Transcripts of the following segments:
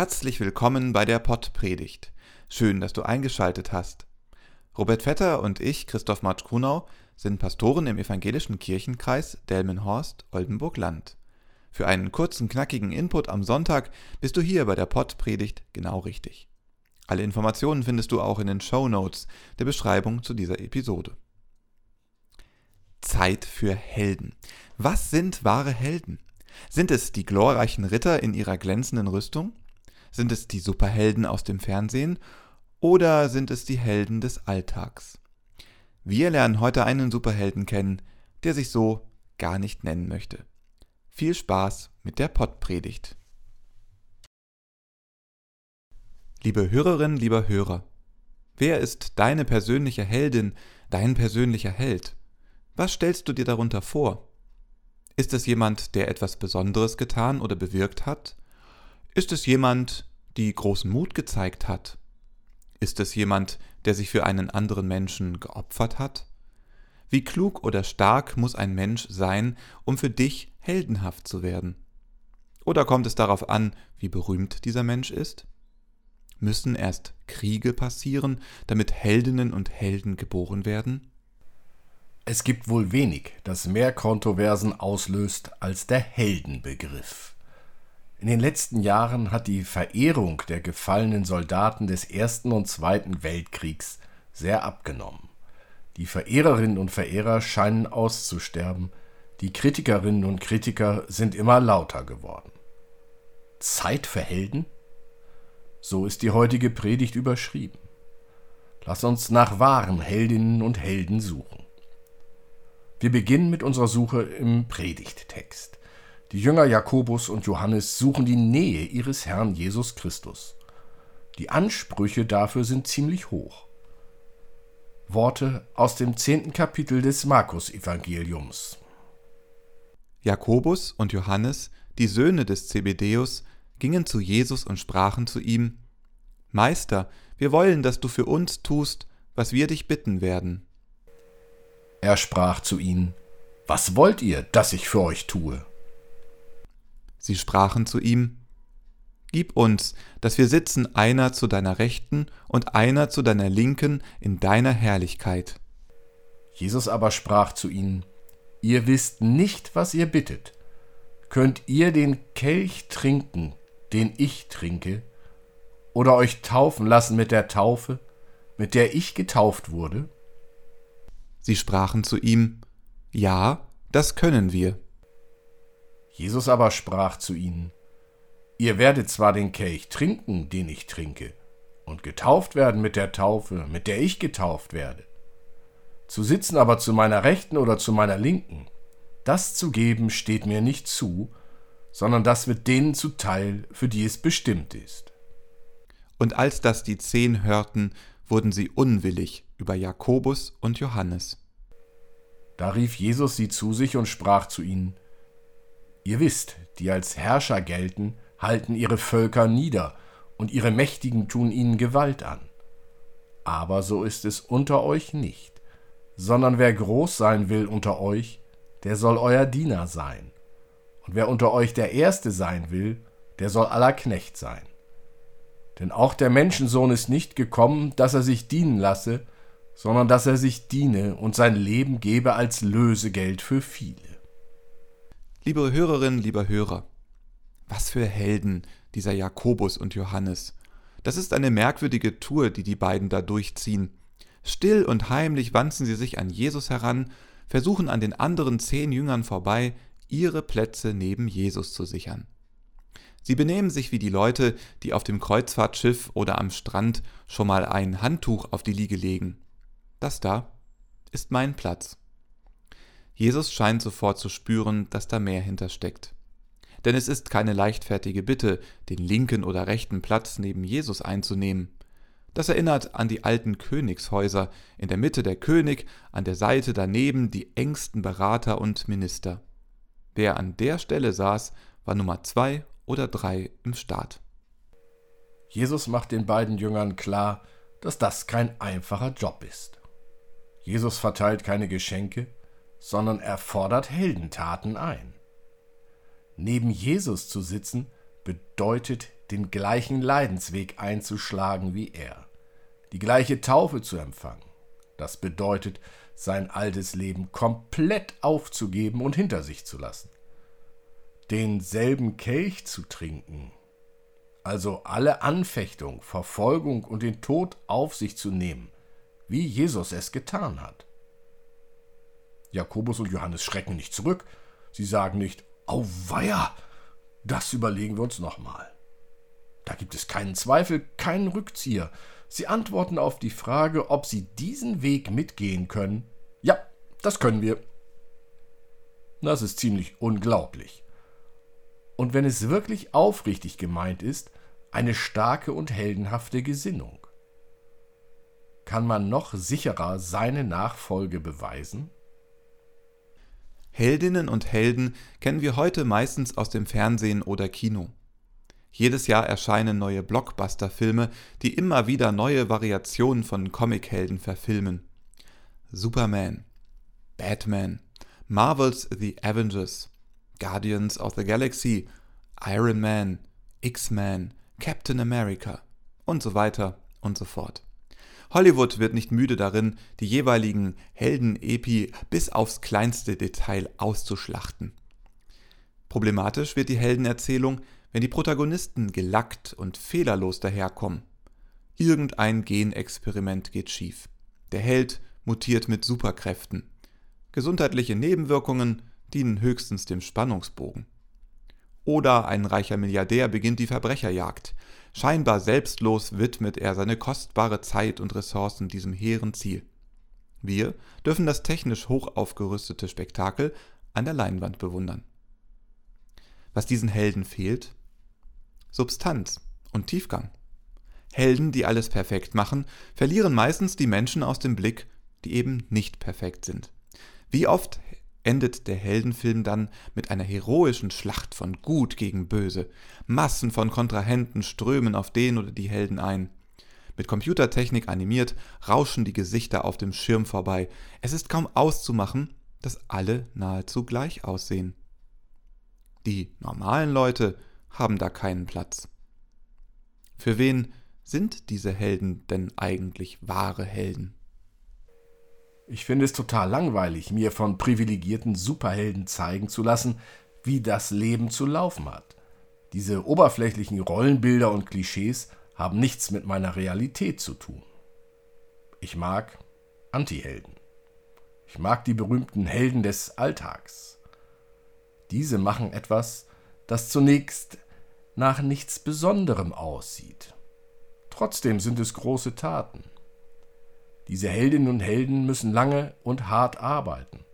Herzlich willkommen bei der Pottpredigt. Schön, dass du eingeschaltet hast. Robert Vetter und ich, Christoph Marsch Grunau, sind Pastoren im evangelischen Kirchenkreis Delmenhorst-Oldenburg-Land. Für einen kurzen, knackigen Input am Sonntag bist du hier bei der Pottpredigt genau richtig. Alle Informationen findest du auch in den Show Notes der Beschreibung zu dieser Episode. Zeit für Helden. Was sind wahre Helden? Sind es die glorreichen Ritter in ihrer glänzenden Rüstung? Sind es die Superhelden aus dem Fernsehen? Oder sind es die Helden des Alltags? Wir lernen heute einen Superhelden kennen, der sich so gar nicht nennen möchte. Viel Spaß mit der Pottpredigt. Liebe Hörerinnen, lieber Hörer, wer ist deine persönliche Heldin, dein persönlicher Held? Was stellst du dir darunter vor? Ist es jemand, der etwas Besonderes getan oder bewirkt hat? Ist es jemand, die großen Mut gezeigt hat? Ist es jemand, der sich für einen anderen Menschen geopfert hat? Wie klug oder stark muss ein Mensch sein, um für dich heldenhaft zu werden? Oder kommt es darauf an, wie berühmt dieser Mensch ist? Müssen erst Kriege passieren, damit Heldinnen und Helden geboren werden? Es gibt wohl wenig, das mehr Kontroversen auslöst als der Heldenbegriff. In den letzten Jahren hat die Verehrung der gefallenen Soldaten des Ersten und Zweiten Weltkriegs sehr abgenommen. Die Verehrerinnen und Verehrer scheinen auszusterben, die Kritikerinnen und Kritiker sind immer lauter geworden. Zeit für Helden? So ist die heutige Predigt überschrieben. Lass uns nach wahren Heldinnen und Helden suchen. Wir beginnen mit unserer Suche im Predigttext. Die Jünger Jakobus und Johannes suchen die Nähe ihres Herrn Jesus Christus. Die Ansprüche dafür sind ziemlich hoch. Worte aus dem zehnten Kapitel des Markus-Evangeliums. Jakobus und Johannes, die Söhne des Zebedeus, gingen zu Jesus und sprachen zu ihm: Meister, wir wollen, dass du für uns tust, was wir dich bitten werden. Er sprach zu ihnen, Was wollt ihr, dass ich für euch tue? Sie sprachen zu ihm, Gib uns, dass wir sitzen einer zu deiner Rechten und einer zu deiner Linken in deiner Herrlichkeit. Jesus aber sprach zu ihnen, Ihr wisst nicht, was ihr bittet. Könnt ihr den Kelch trinken, den ich trinke, oder euch taufen lassen mit der Taufe, mit der ich getauft wurde? Sie sprachen zu ihm, Ja, das können wir. Jesus aber sprach zu ihnen, Ihr werdet zwar den Kelch trinken, den ich trinke, und getauft werden mit der Taufe, mit der ich getauft werde. Zu sitzen aber zu meiner Rechten oder zu meiner Linken, das zu geben steht mir nicht zu, sondern das wird denen zuteil, für die es bestimmt ist. Und als das die Zehn hörten, wurden sie unwillig über Jakobus und Johannes. Da rief Jesus sie zu sich und sprach zu ihnen, Ihr wisst, die als Herrscher gelten, halten ihre Völker nieder, und ihre Mächtigen tun ihnen Gewalt an. Aber so ist es unter euch nicht, sondern wer groß sein will unter euch, der soll euer Diener sein. Und wer unter euch der Erste sein will, der soll aller Knecht sein. Denn auch der Menschensohn ist nicht gekommen, dass er sich dienen lasse, sondern dass er sich diene und sein Leben gebe als Lösegeld für viele. Liebe Hörerinnen, lieber Hörer, was für Helden dieser Jakobus und Johannes. Das ist eine merkwürdige Tour, die die beiden da durchziehen. Still und heimlich wanzen sie sich an Jesus heran, versuchen an den anderen zehn Jüngern vorbei, ihre Plätze neben Jesus zu sichern. Sie benehmen sich wie die Leute, die auf dem Kreuzfahrtschiff oder am Strand schon mal ein Handtuch auf die Liege legen. Das da ist mein Platz. Jesus scheint sofort zu spüren, dass da mehr hintersteckt. Denn es ist keine leichtfertige Bitte, den linken oder rechten Platz neben Jesus einzunehmen. Das erinnert an die alten Königshäuser, in der Mitte der König, an der Seite daneben die engsten Berater und Minister. Wer an der Stelle saß, war Nummer zwei oder drei im Staat. Jesus macht den beiden Jüngern klar, dass das kein einfacher Job ist. Jesus verteilt keine Geschenke, sondern er fordert Heldentaten ein. Neben Jesus zu sitzen bedeutet, den gleichen Leidensweg einzuschlagen wie er, die gleiche Taufe zu empfangen. Das bedeutet, sein altes Leben komplett aufzugeben und hinter sich zu lassen. Denselben Kelch zu trinken, also alle Anfechtung, Verfolgung und den Tod auf sich zu nehmen, wie Jesus es getan hat. Jakobus und Johannes schrecken nicht zurück. Sie sagen nicht, Auweia, das überlegen wir uns nochmal. Da gibt es keinen Zweifel, keinen Rückzieher. Sie antworten auf die Frage, ob sie diesen Weg mitgehen können. Ja, das können wir. Das ist ziemlich unglaublich. Und wenn es wirklich aufrichtig gemeint ist, eine starke und heldenhafte Gesinnung. Kann man noch sicherer seine Nachfolge beweisen? Heldinnen und Helden kennen wir heute meistens aus dem Fernsehen oder Kino. Jedes Jahr erscheinen neue Blockbuster-Filme, die immer wieder neue Variationen von Comichelden verfilmen. Superman, Batman, Marvel's The Avengers, Guardians of the Galaxy, Iron Man, X-Men, Captain America und so weiter und so fort. Hollywood wird nicht müde darin, die jeweiligen Helden-Epi bis aufs kleinste Detail auszuschlachten. Problematisch wird die Heldenerzählung, wenn die Protagonisten gelackt und fehlerlos daherkommen. Irgendein Genexperiment geht schief. Der Held mutiert mit Superkräften. Gesundheitliche Nebenwirkungen dienen höchstens dem Spannungsbogen. Oder ein reicher Milliardär beginnt die Verbrecherjagd. Scheinbar selbstlos widmet er seine kostbare Zeit und Ressourcen diesem hehren Ziel. Wir dürfen das technisch hoch aufgerüstete Spektakel an der Leinwand bewundern. Was diesen Helden fehlt? Substanz und Tiefgang. Helden, die alles perfekt machen, verlieren meistens die Menschen aus dem Blick, die eben nicht perfekt sind. Wie oft endet der Heldenfilm dann mit einer heroischen Schlacht von Gut gegen Böse. Massen von Kontrahenten strömen auf den oder die Helden ein. Mit Computertechnik animiert rauschen die Gesichter auf dem Schirm vorbei. Es ist kaum auszumachen, dass alle nahezu gleich aussehen. Die normalen Leute haben da keinen Platz. Für wen sind diese Helden denn eigentlich wahre Helden? Ich finde es total langweilig, mir von privilegierten Superhelden zeigen zu lassen, wie das Leben zu laufen hat. Diese oberflächlichen Rollenbilder und Klischees haben nichts mit meiner Realität zu tun. Ich mag Antihelden. Ich mag die berühmten Helden des Alltags. Diese machen etwas, das zunächst nach nichts Besonderem aussieht. Trotzdem sind es große Taten. Diese Heldinnen und Helden müssen lange und hart arbeiten.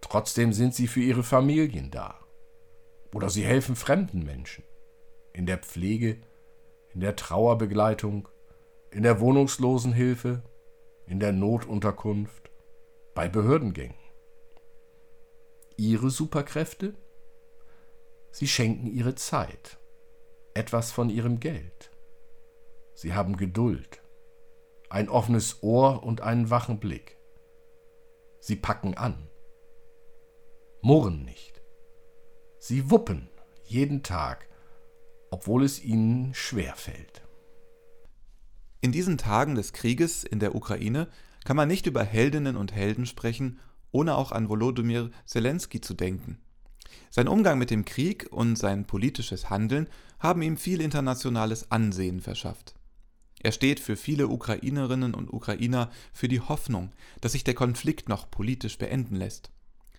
Trotzdem sind sie für ihre Familien da. Oder sie helfen fremden Menschen. In der Pflege, in der Trauerbegleitung, in der Wohnungslosenhilfe, in der Notunterkunft, bei Behördengängen. Ihre Superkräfte? Sie schenken ihre Zeit, etwas von ihrem Geld. Sie haben Geduld ein offenes Ohr und einen wachen Blick. Sie packen an, murren nicht. Sie wuppen jeden Tag, obwohl es ihnen schwer fällt. In diesen Tagen des Krieges in der Ukraine kann man nicht über Heldinnen und Helden sprechen, ohne auch an Volodymyr Zelensky zu denken. Sein Umgang mit dem Krieg und sein politisches Handeln haben ihm viel internationales Ansehen verschafft. Er steht für viele Ukrainerinnen und Ukrainer für die Hoffnung, dass sich der Konflikt noch politisch beenden lässt.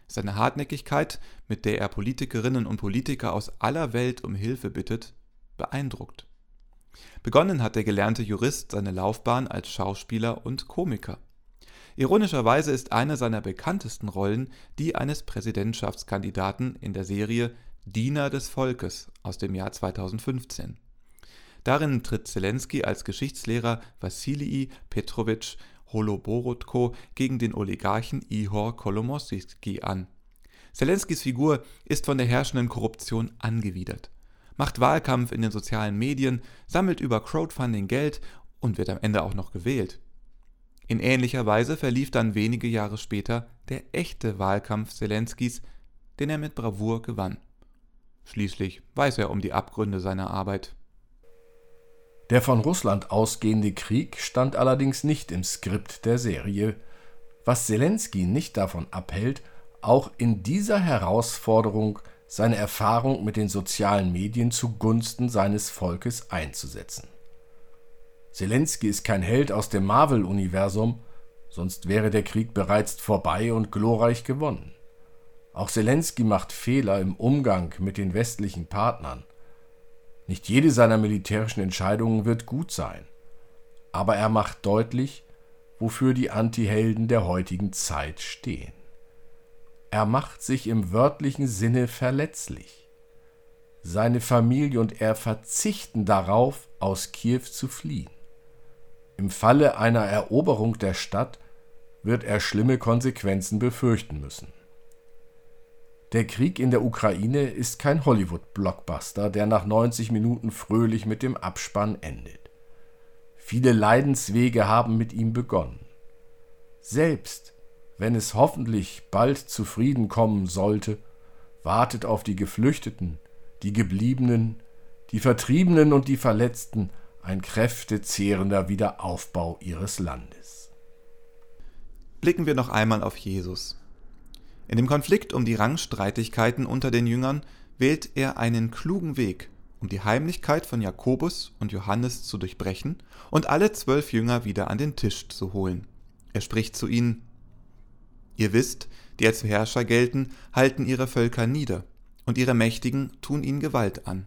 Seine Hartnäckigkeit, mit der er Politikerinnen und Politiker aus aller Welt um Hilfe bittet, beeindruckt. Begonnen hat der gelernte Jurist seine Laufbahn als Schauspieler und Komiker. Ironischerweise ist eine seiner bekanntesten Rollen die eines Präsidentschaftskandidaten in der Serie Diener des Volkes aus dem Jahr 2015. Darin tritt Zelensky als Geschichtslehrer Wassilij Petrowitsch Holoborodko gegen den Oligarchen Ihor Kolomoisky an. Zelenskys Figur ist von der herrschenden Korruption angewidert, macht Wahlkampf in den sozialen Medien, sammelt über Crowdfunding Geld und wird am Ende auch noch gewählt. In ähnlicher Weise verlief dann wenige Jahre später der echte Wahlkampf Zelenskys, den er mit Bravour gewann. Schließlich weiß er um die Abgründe seiner Arbeit. Der von Russland ausgehende Krieg stand allerdings nicht im Skript der Serie, was Zelensky nicht davon abhält, auch in dieser Herausforderung seine Erfahrung mit den sozialen Medien zugunsten seines Volkes einzusetzen. Zelensky ist kein Held aus dem Marvel-Universum, sonst wäre der Krieg bereits vorbei und glorreich gewonnen. Auch Zelensky macht Fehler im Umgang mit den westlichen Partnern. Nicht jede seiner militärischen Entscheidungen wird gut sein, aber er macht deutlich, wofür die Antihelden der heutigen Zeit stehen. Er macht sich im wörtlichen Sinne verletzlich. Seine Familie und er verzichten darauf, aus Kiew zu fliehen. Im Falle einer Eroberung der Stadt wird er schlimme Konsequenzen befürchten müssen. Der Krieg in der Ukraine ist kein Hollywood-Blockbuster, der nach 90 Minuten fröhlich mit dem Abspann endet. Viele Leidenswege haben mit ihm begonnen. Selbst wenn es hoffentlich bald zu Frieden kommen sollte, wartet auf die Geflüchteten, die Gebliebenen, die Vertriebenen und die Verletzten ein kräftezehrender Wiederaufbau ihres Landes. Blicken wir noch einmal auf Jesus. In dem Konflikt um die Rangstreitigkeiten unter den Jüngern wählt er einen klugen Weg, um die Heimlichkeit von Jakobus und Johannes zu durchbrechen und alle zwölf Jünger wieder an den Tisch zu holen. Er spricht zu ihnen, Ihr wisst, die als Herrscher gelten, halten ihre Völker nieder, und ihre Mächtigen tun ihnen Gewalt an.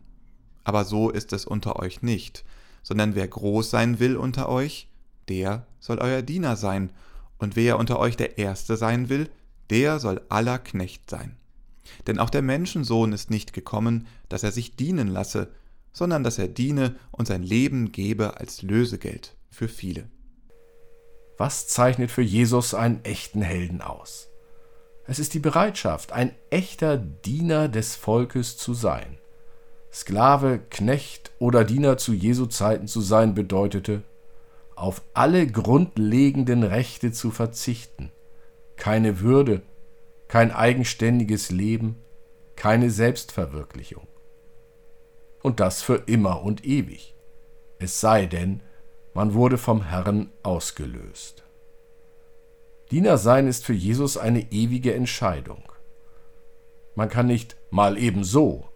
Aber so ist es unter euch nicht, sondern wer groß sein will unter euch, der soll euer Diener sein, und wer unter euch der Erste sein will, der soll aller Knecht sein. Denn auch der Menschensohn ist nicht gekommen, dass er sich dienen lasse, sondern dass er diene und sein Leben gebe als Lösegeld für viele. Was zeichnet für Jesus einen echten Helden aus? Es ist die Bereitschaft, ein echter Diener des Volkes zu sein. Sklave, Knecht oder Diener zu Jesu Zeiten zu sein bedeutete, auf alle grundlegenden Rechte zu verzichten, keine Würde, kein eigenständiges Leben, keine Selbstverwirklichung. Und das für immer und ewig. Es sei denn, man wurde vom Herrn ausgelöst. Diener sein ist für Jesus eine ewige Entscheidung. Man kann nicht mal eben so,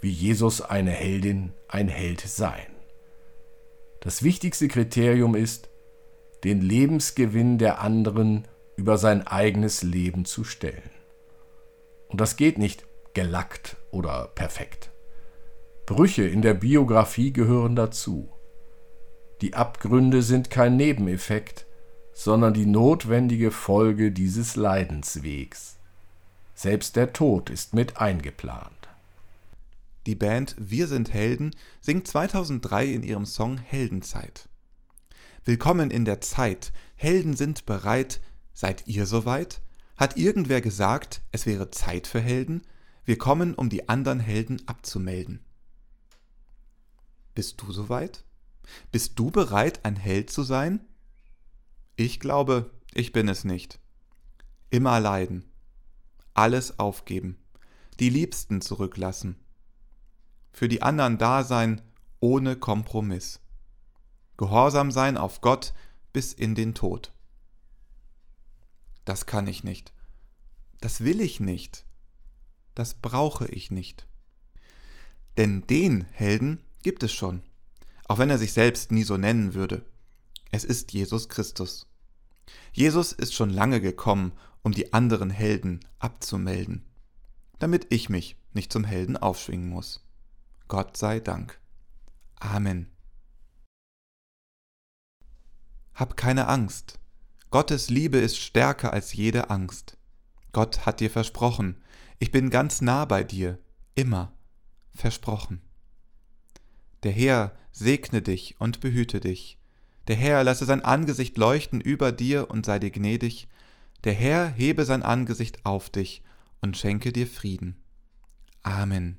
wie Jesus eine Heldin, ein Held sein. Das wichtigste Kriterium ist, den Lebensgewinn der anderen über sein eigenes Leben zu stellen. Und das geht nicht gelackt oder perfekt. Brüche in der Biografie gehören dazu. Die Abgründe sind kein Nebeneffekt, sondern die notwendige Folge dieses Leidenswegs. Selbst der Tod ist mit eingeplant. Die Band Wir sind Helden singt 2003 in ihrem Song Heldenzeit. Willkommen in der Zeit, Helden sind bereit, seid ihr soweit? Hat irgendwer gesagt, es wäre Zeit für Helden? Wir kommen, um die anderen Helden abzumelden. Bist du soweit? Bist du bereit, ein Held zu sein? Ich glaube, ich bin es nicht. Immer leiden, alles aufgeben, die Liebsten zurücklassen, für die anderen da sein ohne Kompromiss, gehorsam sein auf Gott bis in den Tod. Das kann ich nicht. Das will ich nicht. Das brauche ich nicht. Denn den Helden gibt es schon auch wenn er sich selbst nie so nennen würde. Es ist Jesus Christus. Jesus ist schon lange gekommen, um die anderen Helden abzumelden, damit ich mich nicht zum Helden aufschwingen muss. Gott sei Dank. Amen. Hab keine Angst. Gottes Liebe ist stärker als jede Angst. Gott hat dir versprochen, ich bin ganz nah bei dir, immer versprochen. Der Herr segne dich und behüte dich. Der Herr lasse sein Angesicht leuchten über dir und sei dir gnädig. Der Herr hebe sein Angesicht auf dich und schenke dir Frieden. Amen.